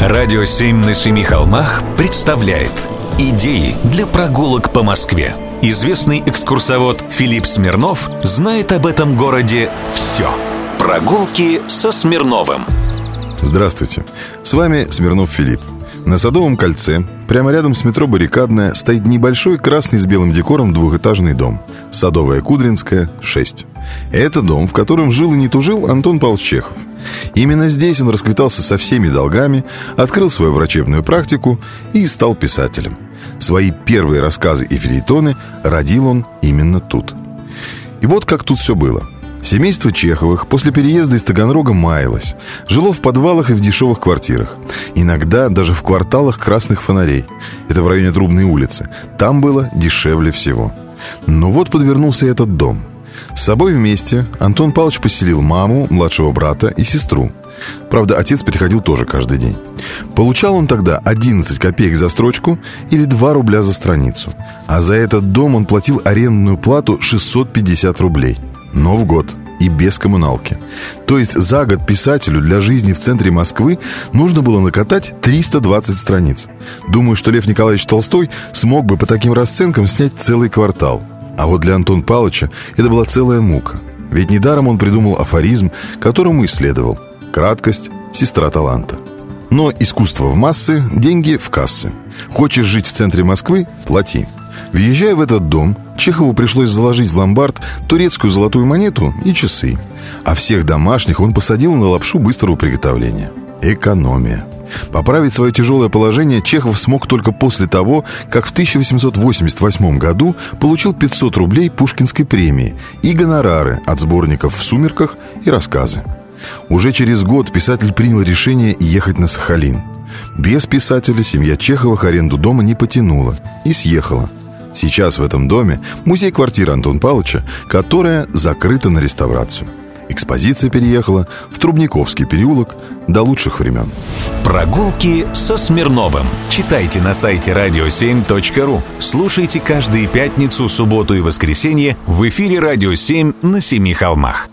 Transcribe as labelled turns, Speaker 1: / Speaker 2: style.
Speaker 1: Радио «Семь на семи холмах» представляет Идеи для прогулок по Москве Известный экскурсовод Филипп Смирнов знает об этом городе все Прогулки со Смирновым
Speaker 2: Здравствуйте, с вами Смирнов Филипп на Садовом кольце, прямо рядом с метро Баррикадная, стоит небольшой красный с белым декором двухэтажный дом. Садовая Кудринская, 6. Это дом, в котором жил и не тужил Антон Павлович Чехов. Именно здесь он расквитался со всеми долгами, открыл свою врачебную практику и стал писателем. Свои первые рассказы и филитоны родил он именно тут. И вот как тут все было – Семейство Чеховых после переезда из Таганрога маялось. Жило в подвалах и в дешевых квартирах. Иногда даже в кварталах красных фонарей. Это в районе Трубной улицы. Там было дешевле всего. Но вот подвернулся этот дом. С собой вместе Антон Павлович поселил маму, младшего брата и сестру. Правда, отец приходил тоже каждый день. Получал он тогда 11 копеек за строчку или 2 рубля за страницу. А за этот дом он платил арендную плату 650 рублей – но в год и без коммуналки. То есть за год писателю для жизни в центре Москвы нужно было накатать 320 страниц. Думаю, что Лев Николаевич Толстой смог бы по таким расценкам снять целый квартал. А вот для Антона Павловича это была целая мука. Ведь недаром он придумал афоризм, которому исследовал. Краткость – сестра таланта. Но искусство в массы, деньги в кассы. Хочешь жить в центре Москвы – плати. Въезжая в этот дом, Чехову пришлось заложить в ломбард турецкую золотую монету и часы. А всех домашних он посадил на лапшу быстрого приготовления. Экономия. Поправить свое тяжелое положение Чехов смог только после того, как в 1888 году получил 500 рублей Пушкинской премии и гонорары от сборников «В сумерках» и «Рассказы». Уже через год писатель принял решение ехать на Сахалин. Без писателя семья Чеховых аренду дома не потянула и съехала – Сейчас в этом доме музей-квартира Антон Павловича, которая закрыта на реставрацию. Экспозиция переехала в Трубниковский переулок до лучших времен.
Speaker 1: Прогулки со Смирновым. Читайте на сайте radio7.ru. Слушайте каждые пятницу, субботу и воскресенье в эфире «Радио 7» на Семи холмах.